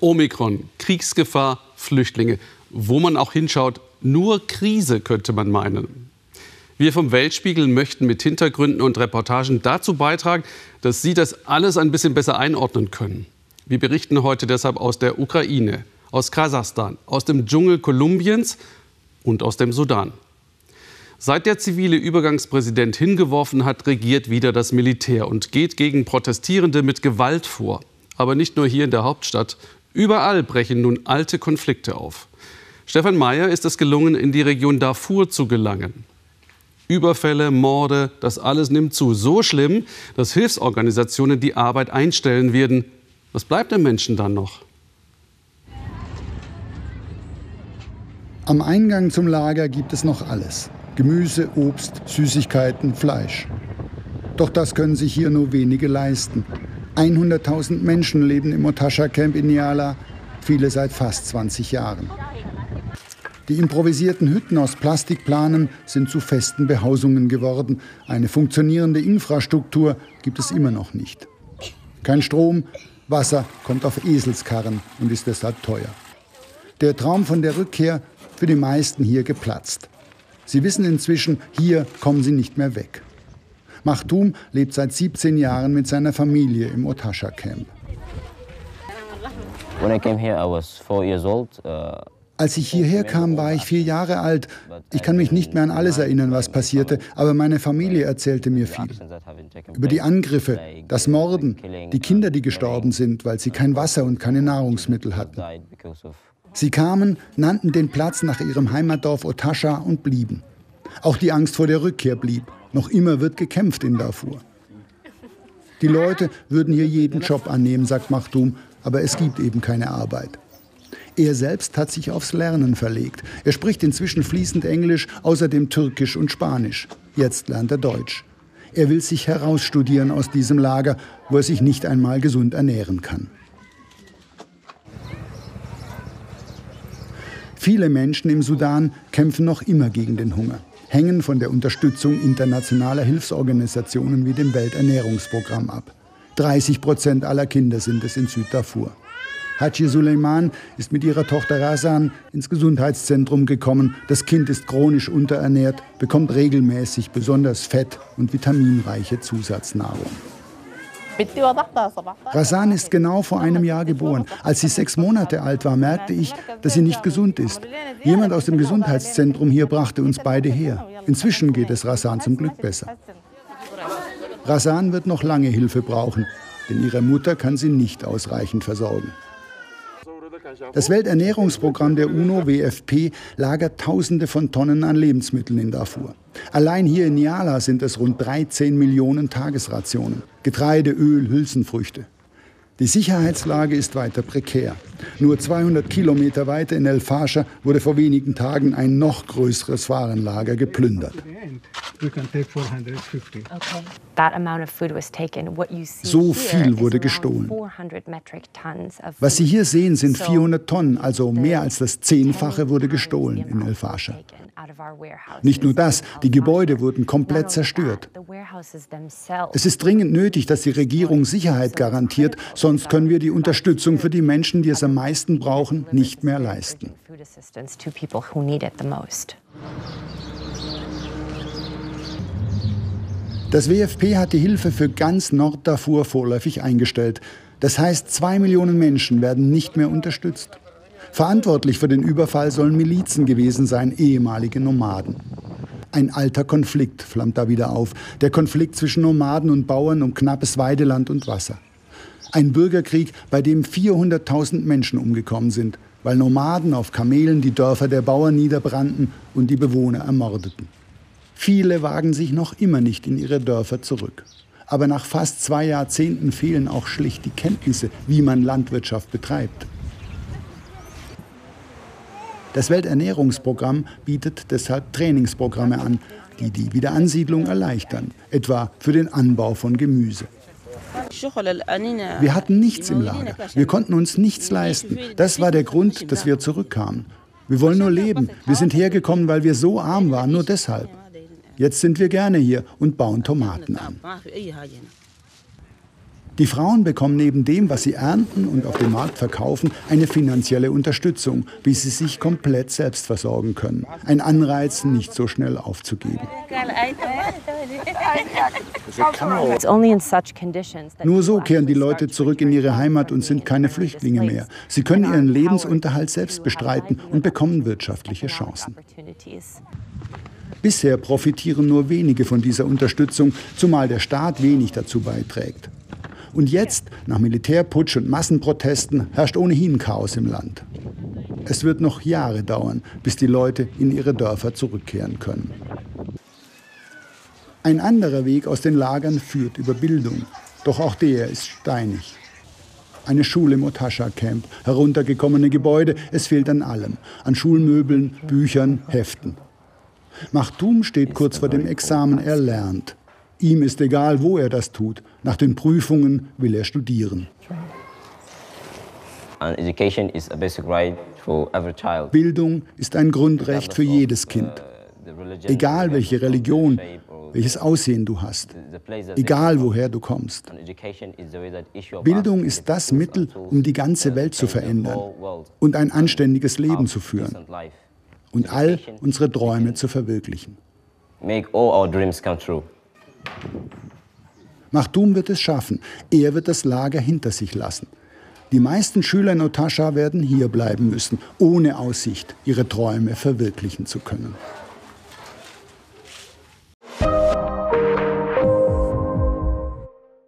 Omikron, Kriegsgefahr, Flüchtlinge. Wo man auch hinschaut, nur Krise könnte man meinen. Wir vom Weltspiegel möchten mit Hintergründen und Reportagen dazu beitragen, dass Sie das alles ein bisschen besser einordnen können. Wir berichten heute deshalb aus der Ukraine, aus Kasachstan, aus dem Dschungel Kolumbiens und aus dem Sudan. Seit der zivile Übergangspräsident hingeworfen hat, regiert wieder das Militär und geht gegen Protestierende mit Gewalt vor. Aber nicht nur hier in der Hauptstadt. Überall brechen nun alte Konflikte auf. Stefan Mayer ist es gelungen, in die Region Darfur zu gelangen. Überfälle, Morde, das alles nimmt zu. So schlimm, dass Hilfsorganisationen die Arbeit einstellen werden. Was bleibt den Menschen dann noch? Am Eingang zum Lager gibt es noch alles. Gemüse, Obst, Süßigkeiten, Fleisch. Doch das können sich hier nur wenige leisten. 100.000 Menschen leben im Otascha-Camp in Niala, viele seit fast 20 Jahren. Die improvisierten Hütten aus Plastikplanen sind zu festen Behausungen geworden. Eine funktionierende Infrastruktur gibt es immer noch nicht. Kein Strom, Wasser kommt auf Eselskarren und ist deshalb teuer. Der Traum von der Rückkehr für die meisten hier geplatzt. Sie wissen inzwischen, hier kommen sie nicht mehr weg. Machtum lebt seit 17 Jahren mit seiner Familie im Otascha Camp. Uh, Als ich hierher kam, war ich vier Jahre alt. Ich kann mich nicht mehr an alles erinnern, was passierte, aber meine Familie erzählte mir viel. Über die Angriffe, das Morden, die Kinder, die gestorben sind, weil sie kein Wasser und keine Nahrungsmittel hatten. Sie kamen, nannten den Platz nach ihrem Heimatdorf Otascha und blieben. Auch die Angst vor der Rückkehr blieb. Noch immer wird gekämpft in Darfur. Die Leute würden hier jeden Job annehmen, sagt Machtum, aber es gibt eben keine Arbeit. Er selbst hat sich aufs Lernen verlegt. Er spricht inzwischen fließend Englisch, außerdem Türkisch und Spanisch. Jetzt lernt er Deutsch. Er will sich herausstudieren aus diesem Lager, wo er sich nicht einmal gesund ernähren kann. Viele Menschen im Sudan kämpfen noch immer gegen den Hunger, hängen von der Unterstützung internationaler Hilfsorganisationen wie dem Welternährungsprogramm ab. 30 Prozent aller Kinder sind es in Süddarfur. Haji Suleiman ist mit ihrer Tochter Razan ins Gesundheitszentrum gekommen. Das Kind ist chronisch unterernährt, bekommt regelmäßig besonders fett- und vitaminreiche Zusatznahrung. Rasan ist genau vor einem Jahr geboren. Als sie sechs Monate alt war, merkte ich, dass sie nicht gesund ist. Jemand aus dem Gesundheitszentrum hier brachte uns beide her. Inzwischen geht es Rasan zum Glück besser. Rasan wird noch lange Hilfe brauchen, denn ihre Mutter kann sie nicht ausreichend versorgen. Das Welternährungsprogramm der UNO, WFP, lagert Tausende von Tonnen an Lebensmitteln in Darfur. Allein hier in Niala sind es rund 13 Millionen Tagesrationen. Getreide, Öl, Hülsenfrüchte. Die Sicherheitslage ist weiter prekär. Nur 200 Kilometer weiter in El Fascher wurde vor wenigen Tagen ein noch größeres Warenlager geplündert. So viel wurde gestohlen. Was Sie hier sehen, sind 400 Tonnen, also mehr als das Zehnfache wurde gestohlen in El Fascher. Nicht nur das, die Gebäude wurden komplett zerstört. Es ist dringend nötig, dass die Regierung Sicherheit garantiert, sonst können wir die Unterstützung für die Menschen, die es am meisten brauchen, nicht mehr leisten. Das WFP hat die Hilfe für ganz Norddarfur vorläufig eingestellt. Das heißt, zwei Millionen Menschen werden nicht mehr unterstützt. Verantwortlich für den Überfall sollen Milizen gewesen sein, ehemalige Nomaden. Ein alter Konflikt flammt da wieder auf. Der Konflikt zwischen Nomaden und Bauern um knappes Weideland und Wasser. Ein Bürgerkrieg, bei dem 400.000 Menschen umgekommen sind, weil Nomaden auf Kamelen die Dörfer der Bauern niederbrannten und die Bewohner ermordeten. Viele wagen sich noch immer nicht in ihre Dörfer zurück. Aber nach fast zwei Jahrzehnten fehlen auch schlicht die Kenntnisse, wie man Landwirtschaft betreibt. Das Welternährungsprogramm bietet deshalb Trainingsprogramme an, die die Wiederansiedlung erleichtern, etwa für den Anbau von Gemüse. Wir hatten nichts im Lager. Wir konnten uns nichts leisten. Das war der Grund, dass wir zurückkamen. Wir wollen nur leben. Wir sind hergekommen, weil wir so arm waren, nur deshalb. Jetzt sind wir gerne hier und bauen Tomaten an. Die Frauen bekommen neben dem, was sie ernten und auf dem Markt verkaufen, eine finanzielle Unterstützung, wie sie sich komplett selbst versorgen können. Ein Anreiz, nicht so schnell aufzugeben. Nur so kehren die Leute zurück in ihre Heimat und sind keine Flüchtlinge mehr. Sie können ihren Lebensunterhalt selbst bestreiten und bekommen wirtschaftliche Chancen. Bisher profitieren nur wenige von dieser Unterstützung, zumal der Staat wenig dazu beiträgt. Und jetzt, nach Militärputsch und Massenprotesten, herrscht ohnehin Chaos im Land. Es wird noch Jahre dauern, bis die Leute in ihre Dörfer zurückkehren können. Ein anderer Weg aus den Lagern führt über Bildung. Doch auch der ist steinig. Eine Schule im Otascha-Camp, heruntergekommene Gebäude, es fehlt an allem. An Schulmöbeln, Büchern, Heften. Machtum steht kurz vor dem Examen, er lernt. Ihm ist egal, wo er das tut. Nach den Prüfungen will er studieren. Bildung ist ein Grundrecht für jedes Kind. Egal welche Religion, welches Aussehen du hast, egal woher du kommst. Bildung ist das Mittel, um die ganze Welt zu verändern und ein anständiges Leben zu führen und all unsere Träume zu verwirklichen. Make all our dreams come true. Machtum wird es schaffen. Er wird das Lager hinter sich lassen. Die meisten Schüler in Otascha werden hier bleiben müssen, ohne Aussicht, ihre Träume verwirklichen zu können.